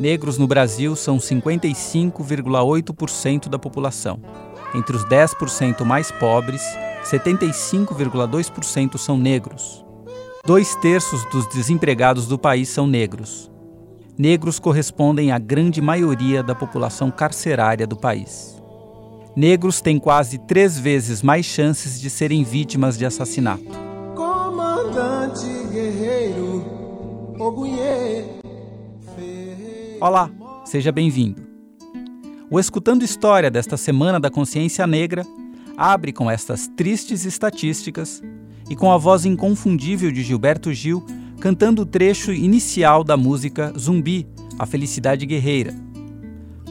Negros no Brasil são 55,8% da população. Entre os 10% mais pobres, 75,2% são negros. Dois terços dos desempregados do país são negros. Negros correspondem à grande maioria da população carcerária do país. Negros têm quase três vezes mais chances de serem vítimas de assassinato. Comandante guerreiro, Olá, seja bem-vindo. O Escutando História desta Semana da Consciência Negra abre com estas tristes estatísticas e com a voz inconfundível de Gilberto Gil cantando o trecho inicial da música Zumbi, a Felicidade Guerreira.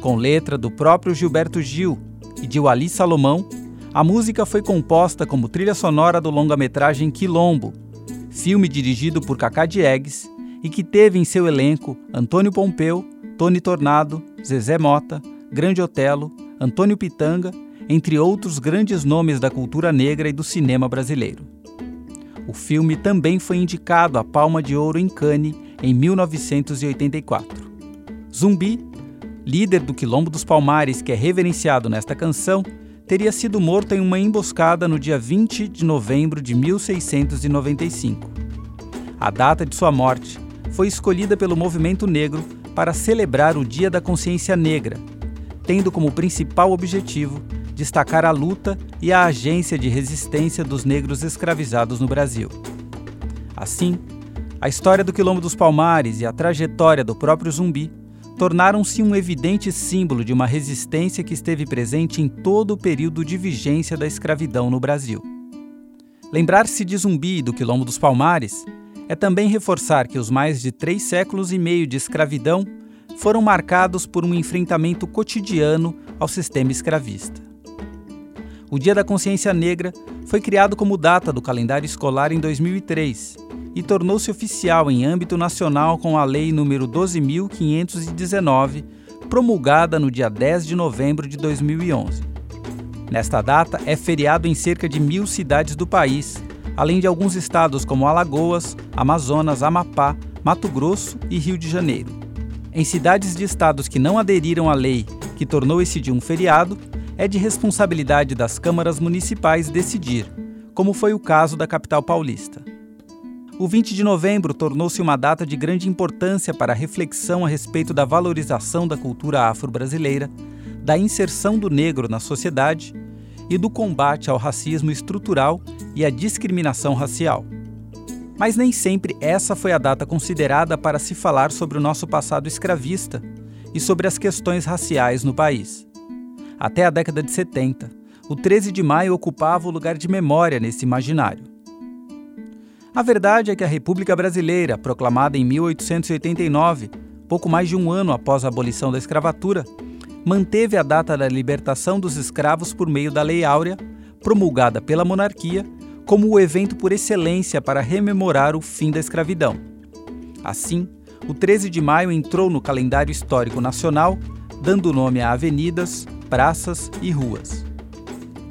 Com letra do próprio Gilberto Gil e de Wali Salomão, a música foi composta como trilha sonora do longa-metragem Quilombo, filme dirigido por Cacá Diegues e que teve em seu elenco Antônio Pompeu, Tony Tornado, Zezé Mota, Grande Otelo, Antônio Pitanga, entre outros grandes nomes da cultura negra e do cinema brasileiro. O filme também foi indicado à Palma de Ouro em Cannes em 1984. Zumbi, líder do Quilombo dos Palmares que é reverenciado nesta canção, teria sido morto em uma emboscada no dia 20 de novembro de 1695. A data de sua morte foi escolhida pelo movimento negro para celebrar o Dia da Consciência Negra, tendo como principal objetivo destacar a luta e a agência de resistência dos negros escravizados no Brasil. Assim, a história do Quilombo dos Palmares e a trajetória do próprio Zumbi tornaram-se um evidente símbolo de uma resistência que esteve presente em todo o período de vigência da escravidão no Brasil. Lembrar-se de Zumbi e do Quilombo dos Palmares é também reforçar que os mais de três séculos e meio de escravidão foram marcados por um enfrentamento cotidiano ao sistema escravista. O Dia da Consciência Negra foi criado como data do calendário escolar em 2003 e tornou-se oficial em âmbito nacional com a Lei nº 12.519, promulgada no dia 10 de novembro de 2011. Nesta data, é feriado em cerca de mil cidades do país, além de alguns estados como Alagoas, Amazonas, Amapá, Mato Grosso e Rio de Janeiro. Em cidades de estados que não aderiram à lei que tornou esse dia um feriado, é de responsabilidade das câmaras municipais decidir, como foi o caso da capital paulista. O 20 de novembro tornou-se uma data de grande importância para a reflexão a respeito da valorização da cultura afro-brasileira, da inserção do negro na sociedade e do combate ao racismo estrutural e à discriminação racial. Mas nem sempre essa foi a data considerada para se falar sobre o nosso passado escravista e sobre as questões raciais no país. Até a década de 70, o 13 de maio ocupava o lugar de memória nesse imaginário. A verdade é que a República Brasileira, proclamada em 1889, pouco mais de um ano após a abolição da escravatura, manteve a data da libertação dos escravos por meio da Lei Áurea, promulgada pela monarquia, como o evento por excelência para rememorar o fim da escravidão. Assim, o 13 de maio entrou no calendário histórico nacional, dando nome a avenidas, praças e ruas.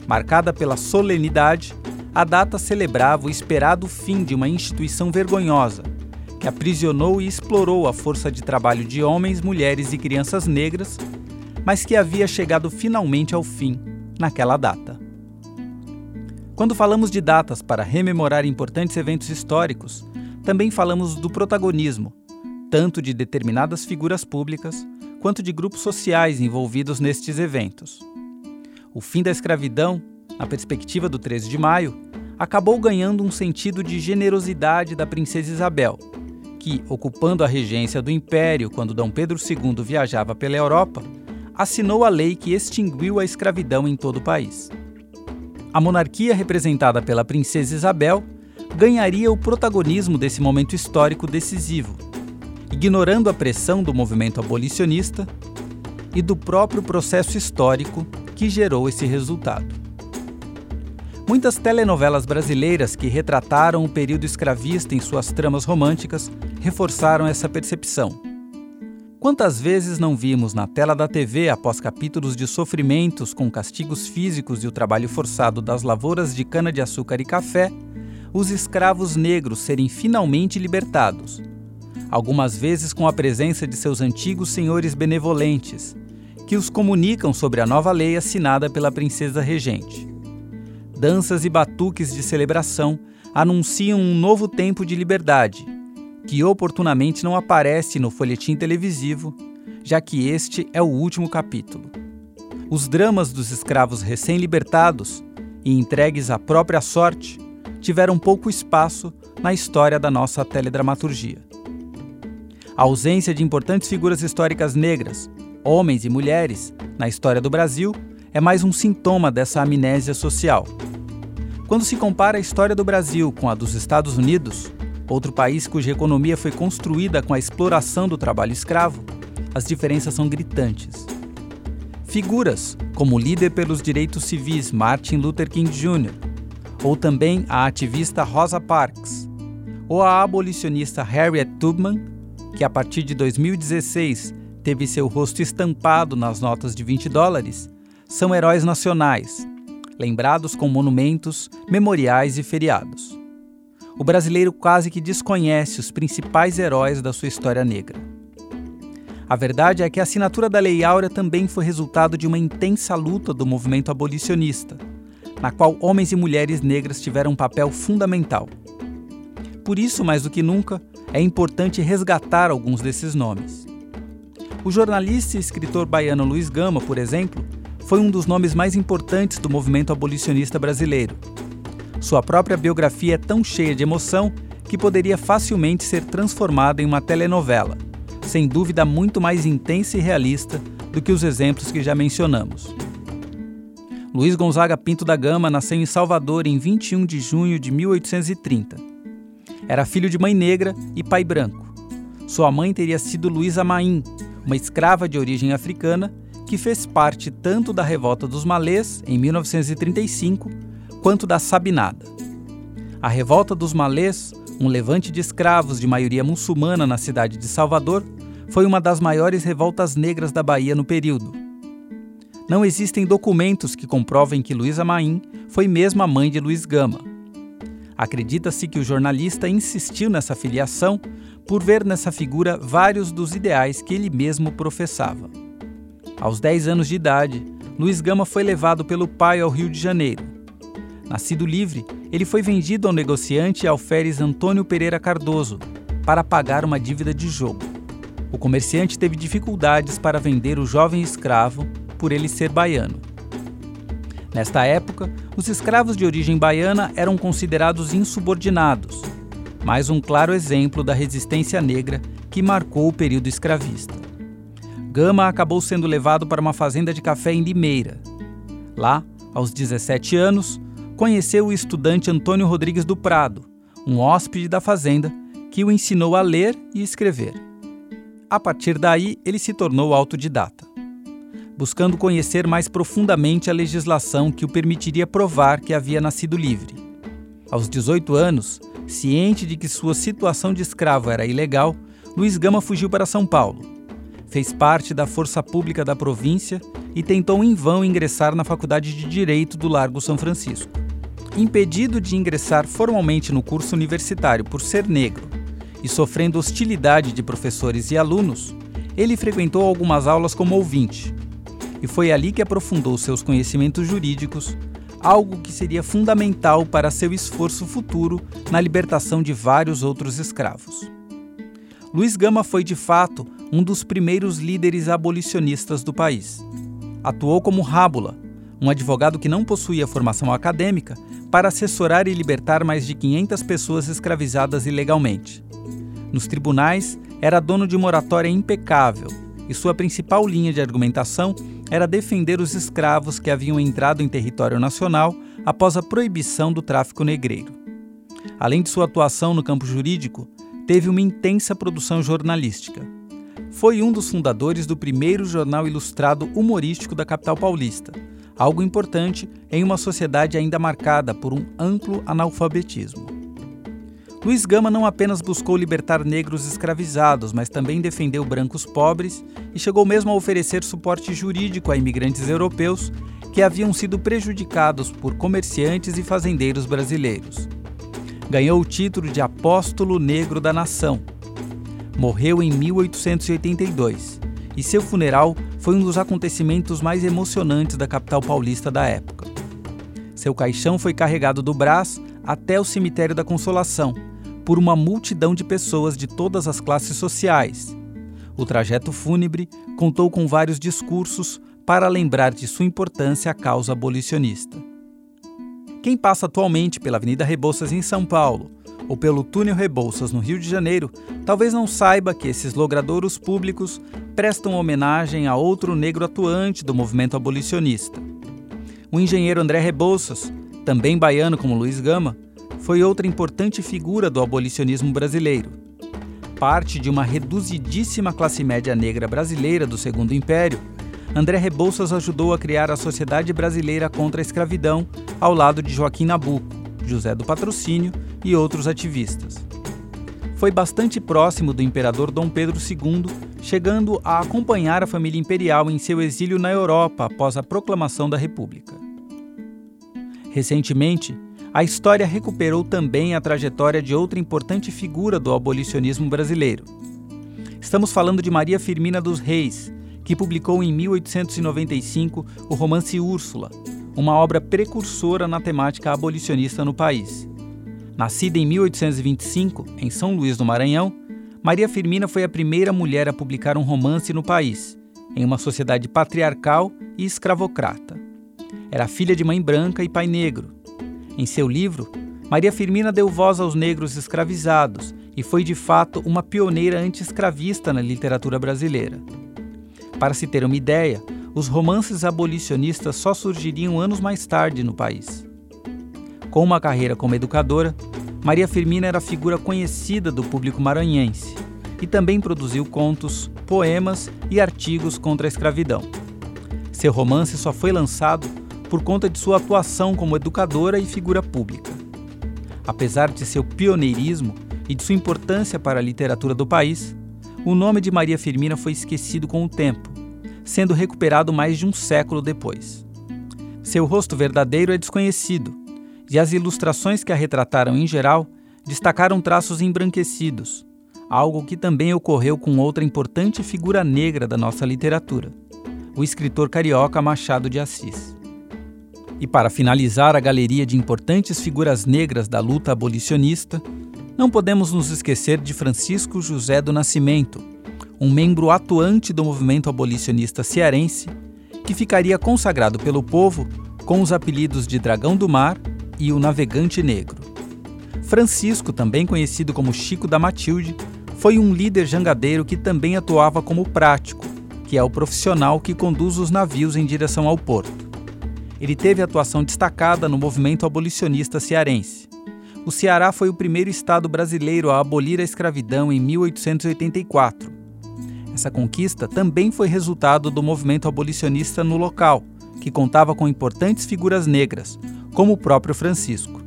Marcada pela solenidade, a data celebrava o esperado fim de uma instituição vergonhosa, que aprisionou e explorou a força de trabalho de homens, mulheres e crianças negras, mas que havia chegado finalmente ao fim naquela data. Quando falamos de datas para rememorar importantes eventos históricos, também falamos do protagonismo, tanto de determinadas figuras públicas quanto de grupos sociais envolvidos nestes eventos. O fim da escravidão, na perspectiva do 13 de maio, acabou ganhando um sentido de generosidade da princesa Isabel, que, ocupando a regência do império quando Dom Pedro II viajava pela Europa, assinou a lei que extinguiu a escravidão em todo o país. A monarquia representada pela princesa Isabel ganharia o protagonismo desse momento histórico decisivo ignorando a pressão do movimento abolicionista e do próprio processo histórico que gerou esse resultado. Muitas telenovelas brasileiras que retrataram o período escravista em suas tramas românticas reforçaram essa percepção. Quantas vezes não vimos na tela da TV, após capítulos de sofrimentos com castigos físicos e o trabalho forçado das lavouras de cana-de-açúcar e café, os escravos negros serem finalmente libertados, algumas vezes com a presença de seus antigos senhores benevolentes, que os comunicam sobre a nova lei assinada pela princesa regente. Danças e batuques de celebração anunciam um novo tempo de liberdade, que oportunamente não aparece no folhetim televisivo, já que este é o último capítulo. Os dramas dos escravos recém-libertados e entregues à própria sorte tiveram pouco espaço na história da nossa teledramaturgia. A ausência de importantes figuras históricas negras, homens e mulheres, na história do Brasil é mais um sintoma dessa amnésia social. Quando se compara a história do Brasil com a dos Estados Unidos, outro país cuja economia foi construída com a exploração do trabalho escravo, as diferenças são gritantes. Figuras como o líder pelos direitos civis Martin Luther King Jr., ou também a ativista Rosa Parks, ou a abolicionista Harriet Tubman, que a partir de 2016 teve seu rosto estampado nas notas de 20 dólares, são heróis nacionais, lembrados com monumentos, memoriais e feriados. O brasileiro quase que desconhece os principais heróis da sua história negra. A verdade é que a assinatura da Lei Áurea também foi resultado de uma intensa luta do movimento abolicionista, na qual homens e mulheres negras tiveram um papel fundamental. Por isso, mais do que nunca, é importante resgatar alguns desses nomes. O jornalista e escritor baiano Luiz Gama, por exemplo, foi um dos nomes mais importantes do movimento abolicionista brasileiro. Sua própria biografia é tão cheia de emoção que poderia facilmente ser transformada em uma telenovela sem dúvida muito mais intensa e realista do que os exemplos que já mencionamos. Luiz Gonzaga Pinto da Gama nasceu em Salvador em 21 de junho de 1830. Era filho de mãe negra e pai branco. Sua mãe teria sido Luísa Maim, uma escrava de origem africana que fez parte tanto da revolta dos Malês, em 1935, quanto da Sabinada. A revolta dos Malês, um levante de escravos de maioria muçulmana na cidade de Salvador, foi uma das maiores revoltas negras da Bahia no período. Não existem documentos que comprovem que Luísa Maim foi mesmo a mãe de Luiz Gama. Acredita-se que o jornalista insistiu nessa filiação por ver nessa figura vários dos ideais que ele mesmo professava. Aos 10 anos de idade, Luiz Gama foi levado pelo pai ao Rio de Janeiro. Nascido livre, ele foi vendido ao negociante alferes Antônio Pereira Cardoso para pagar uma dívida de jogo. O comerciante teve dificuldades para vender o jovem escravo por ele ser baiano. Nesta época, os escravos de origem baiana eram considerados insubordinados, mais um claro exemplo da resistência negra que marcou o período escravista. Gama acabou sendo levado para uma fazenda de café em Limeira. Lá, aos 17 anos, conheceu o estudante Antônio Rodrigues do Prado, um hóspede da fazenda, que o ensinou a ler e escrever. A partir daí, ele se tornou autodidata, buscando conhecer mais profundamente a legislação que o permitiria provar que havia nascido livre. Aos 18 anos, ciente de que sua situação de escravo era ilegal, Luiz Gama fugiu para São Paulo. Fez parte da força pública da província e tentou em vão ingressar na Faculdade de Direito do Largo São Francisco. Impedido de ingressar formalmente no curso universitário por ser negro e sofrendo hostilidade de professores e alunos, ele frequentou algumas aulas como ouvinte. E foi ali que aprofundou seus conhecimentos jurídicos, algo que seria fundamental para seu esforço futuro na libertação de vários outros escravos. Luiz Gama foi, de fato, um dos primeiros líderes abolicionistas do país. Atuou como rábula, um advogado que não possuía formação acadêmica, para assessorar e libertar mais de 500 pessoas escravizadas ilegalmente. Nos tribunais, era dono de uma oratória impecável e sua principal linha de argumentação era defender os escravos que haviam entrado em território nacional após a proibição do tráfico negreiro. Além de sua atuação no campo jurídico, teve uma intensa produção jornalística. Foi um dos fundadores do primeiro jornal ilustrado humorístico da capital paulista, algo importante em uma sociedade ainda marcada por um amplo analfabetismo. Luiz Gama não apenas buscou libertar negros escravizados, mas também defendeu brancos pobres e chegou mesmo a oferecer suporte jurídico a imigrantes europeus que haviam sido prejudicados por comerciantes e fazendeiros brasileiros. Ganhou o título de Apóstolo Negro da Nação. morreu em 1882 e seu funeral foi um dos acontecimentos mais emocionantes da capital paulista da época. Seu caixão foi carregado do Brás até o cemitério da Consolação por uma multidão de pessoas de todas as classes sociais. O trajeto fúnebre contou com vários discursos para lembrar de sua importância à causa abolicionista. Quem passa atualmente pela Avenida Rebouças em São Paulo ou pelo Túnel Rebouças no Rio de Janeiro, talvez não saiba que esses logradouros públicos prestam homenagem a outro negro atuante do movimento abolicionista. O engenheiro André Rebouças, também baiano como Luiz Gama, foi outra importante figura do abolicionismo brasileiro. Parte de uma reduzidíssima classe média negra brasileira do Segundo Império, André Rebouças ajudou a criar a Sociedade Brasileira contra a Escravidão ao lado de Joaquim Nabuco, José do Patrocínio e outros ativistas. Foi bastante próximo do imperador Dom Pedro II, chegando a acompanhar a família imperial em seu exílio na Europa após a proclamação da República. Recentemente, a história recuperou também a trajetória de outra importante figura do abolicionismo brasileiro. Estamos falando de Maria Firmina dos Reis, que publicou em 1895 o romance Úrsula, uma obra precursora na temática abolicionista no país. Nascida em 1825, em São Luís do Maranhão, Maria Firmina foi a primeira mulher a publicar um romance no país, em uma sociedade patriarcal e escravocrata. Era filha de mãe branca e pai negro. Em seu livro, Maria Firmina deu voz aos negros escravizados e foi de fato uma pioneira anti-escravista na literatura brasileira. Para se ter uma ideia, os romances abolicionistas só surgiriam anos mais tarde no país. Com uma carreira como educadora, Maria Firmina era figura conhecida do público maranhense e também produziu contos, poemas e artigos contra a escravidão. Seu romance só foi lançado por conta de sua atuação como educadora e figura pública. Apesar de seu pioneirismo e de sua importância para a literatura do país, o nome de Maria Firmina foi esquecido com o tempo, sendo recuperado mais de um século depois. Seu rosto verdadeiro é desconhecido, e as ilustrações que a retrataram em geral destacaram traços embranquecidos, algo que também ocorreu com outra importante figura negra da nossa literatura, o escritor carioca Machado de Assis. E para finalizar a galeria de importantes figuras negras da luta abolicionista, não podemos nos esquecer de Francisco José do Nascimento, um membro atuante do movimento abolicionista cearense, que ficaria consagrado pelo povo com os apelidos de Dragão do Mar e o Navegante Negro. Francisco, também conhecido como Chico da Matilde, foi um líder jangadeiro que também atuava como prático, que é o profissional que conduz os navios em direção ao porto. Ele teve atuação destacada no movimento abolicionista cearense. O Ceará foi o primeiro estado brasileiro a abolir a escravidão em 1884. Essa conquista também foi resultado do movimento abolicionista no local, que contava com importantes figuras negras, como o próprio Francisco.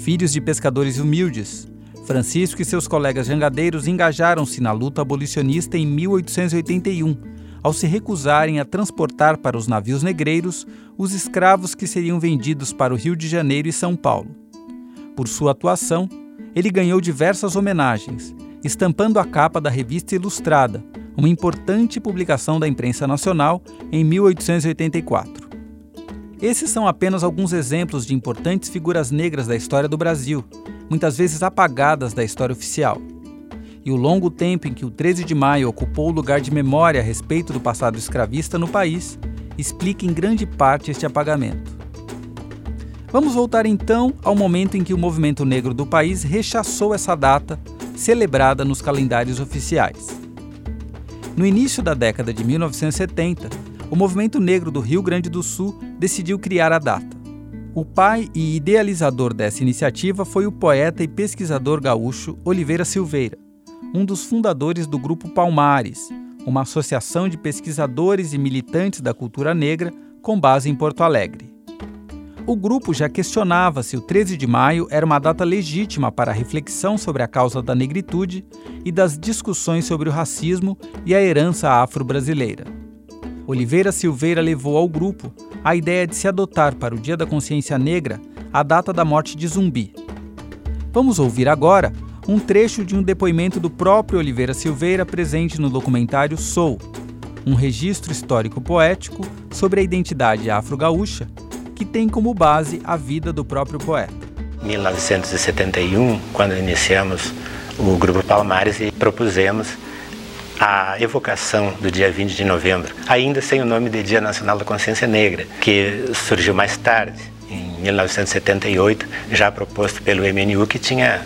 Filhos de pescadores humildes, Francisco e seus colegas jangadeiros engajaram-se na luta abolicionista em 1881, ao se recusarem a transportar para os navios negreiros os escravos que seriam vendidos para o Rio de Janeiro e São Paulo. Por sua atuação, ele ganhou diversas homenagens, estampando a capa da Revista Ilustrada, uma importante publicação da imprensa nacional, em 1884. Esses são apenas alguns exemplos de importantes figuras negras da história do Brasil, muitas vezes apagadas da história oficial. E o longo tempo em que o 13 de maio ocupou o lugar de memória a respeito do passado escravista no país explica em grande parte este apagamento. Vamos voltar então ao momento em que o movimento negro do país rechaçou essa data, celebrada nos calendários oficiais. No início da década de 1970, o movimento negro do Rio Grande do Sul decidiu criar a data. O pai e idealizador dessa iniciativa foi o poeta e pesquisador gaúcho Oliveira Silveira, um dos fundadores do Grupo Palmares, uma associação de pesquisadores e militantes da cultura negra com base em Porto Alegre. O grupo já questionava se o 13 de maio era uma data legítima para a reflexão sobre a causa da negritude e das discussões sobre o racismo e a herança afro-brasileira. Oliveira Silveira levou ao grupo a ideia de se adotar para o Dia da Consciência Negra a data da morte de Zumbi. Vamos ouvir agora um trecho de um depoimento do próprio Oliveira Silveira presente no documentário Sou, um registro histórico poético sobre a identidade afro-gaúcha que tem como base a vida do próprio poeta. 1971, quando iniciamos o Grupo Palmares e propusemos a evocação do dia 20 de novembro, ainda sem o nome de Dia Nacional da Consciência Negra, que surgiu mais tarde, em 1978, já proposto pelo MNU, que tinha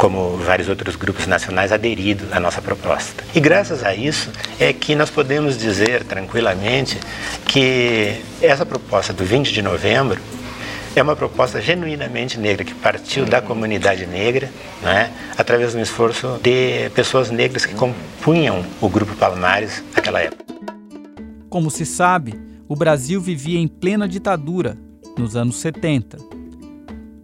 como vários outros grupos nacionais, aderido à nossa proposta. E graças a isso é que nós podemos dizer tranquilamente que essa proposta do 20 de novembro é uma proposta genuinamente negra que partiu da comunidade negra, né, através um esforço de pessoas negras que compunham o grupo Palmares naquela época. Como se sabe, o Brasil vivia em plena ditadura nos anos 70.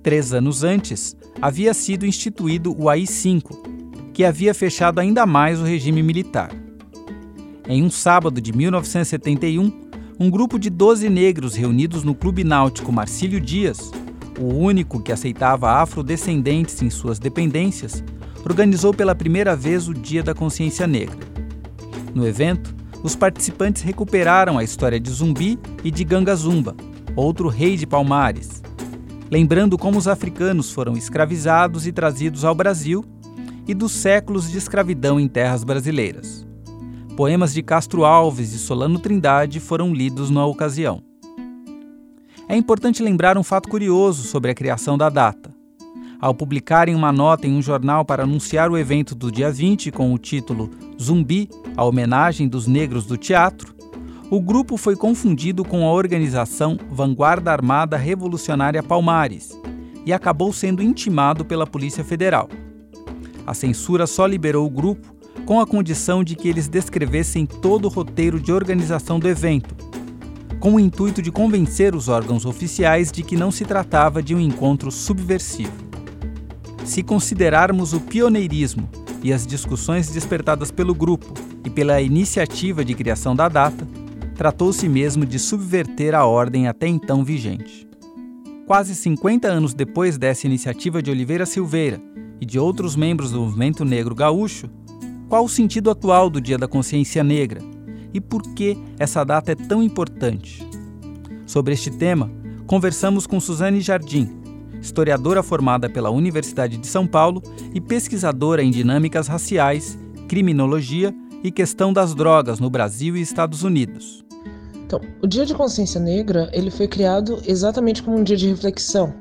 Três anos antes, havia sido instituído o AI-5, que havia fechado ainda mais o regime militar. Em um sábado de 1971, um grupo de 12 negros reunidos no Clube Náutico Marcílio Dias, o único que aceitava afrodescendentes em suas dependências, organizou pela primeira vez o Dia da Consciência Negra. No evento, os participantes recuperaram a história de Zumbi e de Ganga Zumba, outro rei de Palmares, lembrando como os africanos foram escravizados e trazidos ao Brasil e dos séculos de escravidão em terras brasileiras. Poemas de Castro Alves e Solano Trindade foram lidos na ocasião. É importante lembrar um fato curioso sobre a criação da data. Ao publicarem uma nota em um jornal para anunciar o evento do dia 20 com o título Zumbi, a homenagem dos negros do teatro, o grupo foi confundido com a organização Vanguarda Armada Revolucionária Palmares e acabou sendo intimado pela Polícia Federal. A censura só liberou o grupo com a condição de que eles descrevessem todo o roteiro de organização do evento, com o intuito de convencer os órgãos oficiais de que não se tratava de um encontro subversivo. Se considerarmos o pioneirismo e as discussões despertadas pelo grupo e pela iniciativa de criação da data, tratou-se mesmo de subverter a ordem até então vigente. Quase 50 anos depois dessa iniciativa de Oliveira Silveira e de outros membros do movimento negro gaúcho, qual o sentido atual do Dia da Consciência Negra e por que essa data é tão importante? Sobre este tema, conversamos com Suzane Jardim, historiadora formada pela Universidade de São Paulo e pesquisadora em dinâmicas raciais, criminologia e questão das drogas no Brasil e Estados Unidos. Então, o Dia de Consciência Negra ele foi criado exatamente como um dia de reflexão,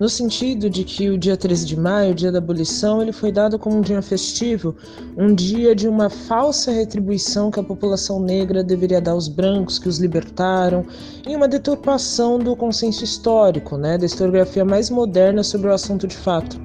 no sentido de que o dia 13 de maio, o dia da abolição, ele foi dado como um dia festivo, um dia de uma falsa retribuição que a população negra deveria dar aos brancos que os libertaram, e uma deturpação do consenso histórico, né, da historiografia mais moderna sobre o assunto de fato.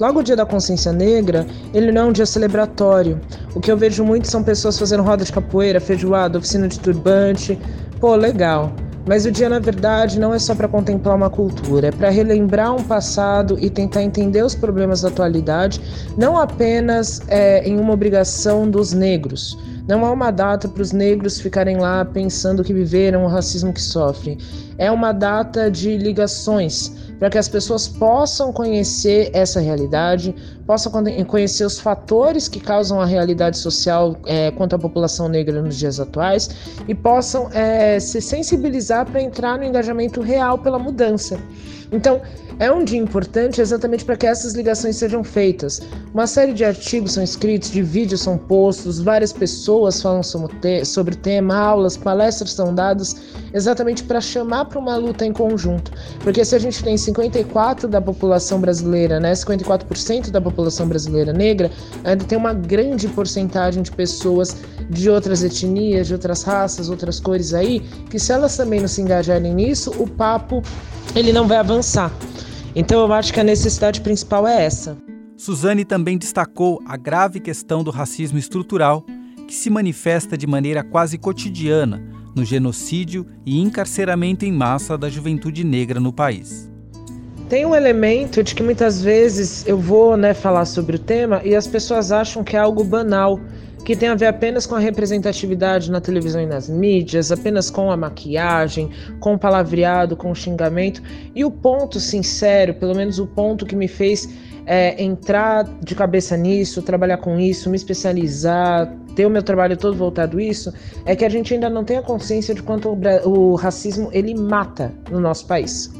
Logo o dia da consciência negra, ele não é um dia celebratório. O que eu vejo muito são pessoas fazendo roda de capoeira, feijoada, oficina de turbante. Pô, legal. Mas o dia, na verdade, não é só para contemplar uma cultura, é para relembrar um passado e tentar entender os problemas da atualidade, não apenas é, em uma obrigação dos negros. Não há uma data para os negros ficarem lá pensando que viveram o racismo que sofrem. É uma data de ligações para que as pessoas possam conhecer essa realidade, possam conhecer os fatores que causam a realidade social é, quanto à população negra nos dias atuais e possam é, se sensibilizar para entrar no engajamento real pela mudança. Então, é um dia importante exatamente para que essas ligações sejam feitas. Uma série de artigos são escritos, de vídeos são postos, várias pessoas falam sobre o tema, aulas, palestras são dadas, exatamente para chamar para uma luta em conjunto. Porque se a gente tem 54% da população brasileira, né, 54% da população brasileira negra, ainda tem uma grande porcentagem de pessoas de outras etnias, de outras raças, outras cores aí, que se elas também não se engajarem nisso, o papo ele não vai avançar. Então eu acho que a necessidade principal é essa. Suzane também destacou a grave questão do racismo estrutural, que se manifesta de maneira quase cotidiana no genocídio e encarceramento em massa da juventude negra no país. Tem um elemento de que muitas vezes eu vou né, falar sobre o tema e as pessoas acham que é algo banal que tem a ver apenas com a representatividade na televisão e nas mídias, apenas com a maquiagem, com o palavreado, com o xingamento. E o ponto sincero, pelo menos o ponto que me fez é, entrar de cabeça nisso, trabalhar com isso, me especializar, ter o meu trabalho todo voltado a isso, é que a gente ainda não tem a consciência de quanto o, o racismo ele mata no nosso país.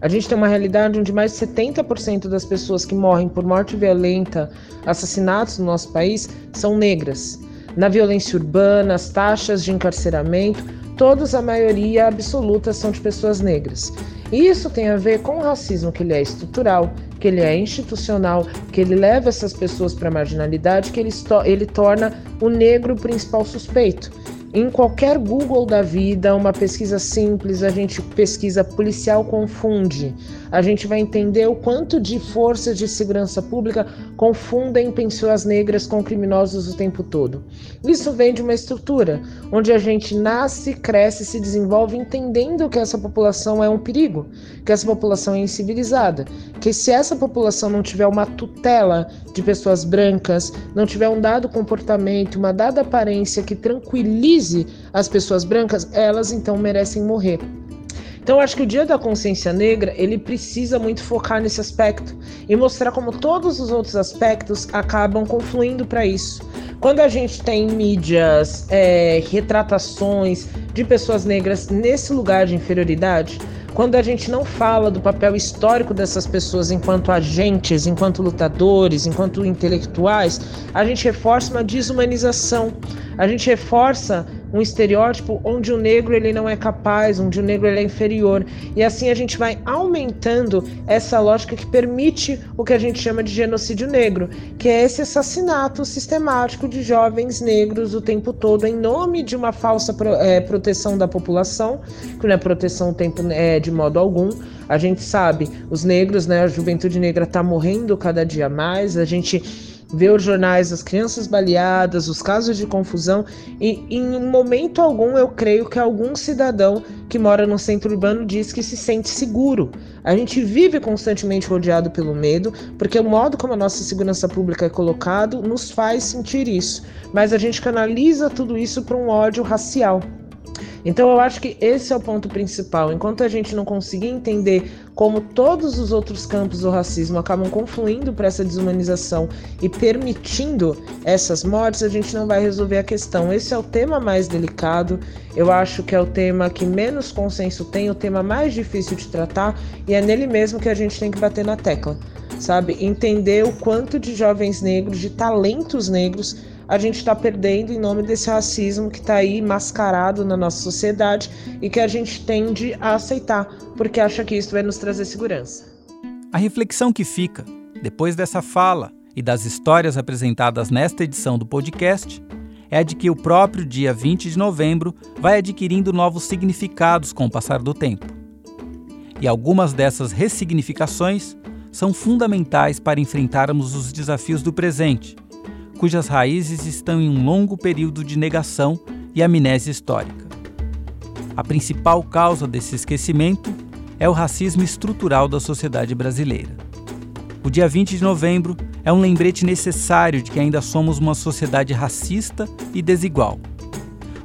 A gente tem uma realidade onde mais de 70% das pessoas que morrem por morte violenta, assassinatos no nosso país, são negras. Na violência urbana, as taxas de encarceramento, todos a maioria absoluta são de pessoas negras. E isso tem a ver com o racismo que ele é estrutural, que ele é institucional, que ele leva essas pessoas para a marginalidade, que ele, ele torna o negro o principal suspeito. Em qualquer Google da vida, uma pesquisa simples, a gente pesquisa policial confunde. A gente vai entender o quanto de forças de segurança pública confundem pessoas negras com criminosos o tempo todo. Isso vem de uma estrutura onde a gente nasce, cresce, se desenvolve entendendo que essa população é um perigo, que essa população é incivilizada, que se essa população não tiver uma tutela de pessoas brancas, não tiver um dado comportamento, uma dada aparência que tranquilize as pessoas brancas, elas então merecem morrer. Então, acho que o Dia da Consciência Negra ele precisa muito focar nesse aspecto e mostrar como todos os outros aspectos acabam confluindo para isso. Quando a gente tem mídias, é, retratações de pessoas negras nesse lugar de inferioridade, quando a gente não fala do papel histórico dessas pessoas enquanto agentes, enquanto lutadores, enquanto intelectuais, a gente reforça uma desumanização, a gente reforça um estereótipo onde o negro ele não é capaz, onde o negro ele é inferior. E assim a gente vai aumentando essa lógica que permite o que a gente chama de genocídio negro, que é esse assassinato sistemático de jovens negros o tempo todo em nome de uma falsa pro, é, proteção da população, que não é proteção tempo, é, de modo algum. A gente sabe, os negros, né, a juventude negra está morrendo cada dia mais, a gente ver os jornais das crianças baleadas, os casos de confusão, e em momento algum eu creio que algum cidadão que mora no centro urbano diz que se sente seguro. A gente vive constantemente rodeado pelo medo, porque o modo como a nossa segurança pública é colocado nos faz sentir isso, mas a gente canaliza tudo isso para um ódio racial. Então eu acho que esse é o ponto principal. Enquanto a gente não conseguir entender como todos os outros campos do racismo acabam confluindo para essa desumanização e permitindo essas mortes, a gente não vai resolver a questão. Esse é o tema mais delicado. Eu acho que é o tema que menos consenso tem, o tema mais difícil de tratar e é nele mesmo que a gente tem que bater na tecla, sabe? Entender o quanto de jovens negros, de talentos negros a gente está perdendo em nome desse racismo que está aí mascarado na nossa sociedade e que a gente tende a aceitar, porque acha que isso vai nos trazer segurança. A reflexão que fica, depois dessa fala e das histórias apresentadas nesta edição do podcast, é a de que o próprio dia 20 de novembro vai adquirindo novos significados com o passar do tempo. E algumas dessas ressignificações são fundamentais para enfrentarmos os desafios do presente cujas raízes estão em um longo período de negação e amnésia histórica. A principal causa desse esquecimento é o racismo estrutural da sociedade brasileira. O dia 20 de novembro é um lembrete necessário de que ainda somos uma sociedade racista e desigual.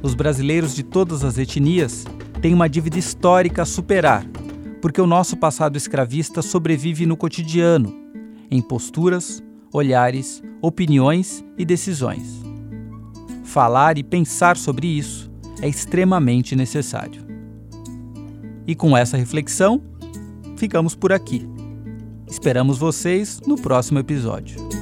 Os brasileiros de todas as etnias têm uma dívida histórica a superar, porque o nosso passado escravista sobrevive no cotidiano, em posturas, olhares, opiniões e decisões. Falar e pensar sobre isso é extremamente necessário. E com essa reflexão, ficamos por aqui. Esperamos vocês no próximo episódio.